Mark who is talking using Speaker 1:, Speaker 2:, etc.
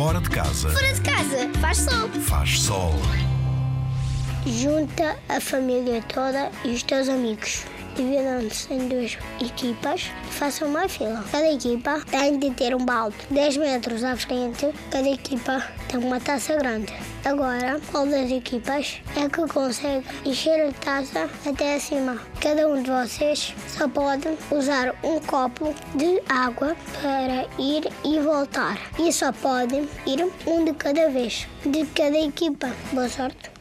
Speaker 1: Fora de casa
Speaker 2: Fora de casa, faz sol.
Speaker 1: faz sol.
Speaker 3: Junta a família toda e os teus amigos. Dividam-se em duas equipas façam uma fila. Cada equipa tem de ter um balde 10 metros à frente. Cada equipa tem uma taça grande. Agora, qual das equipas é que consegue encher a taça até acima? Cada um de vocês só pode usar um copo de água para ir e voltar. E só pode ir um de cada vez, de cada equipa. Boa sorte.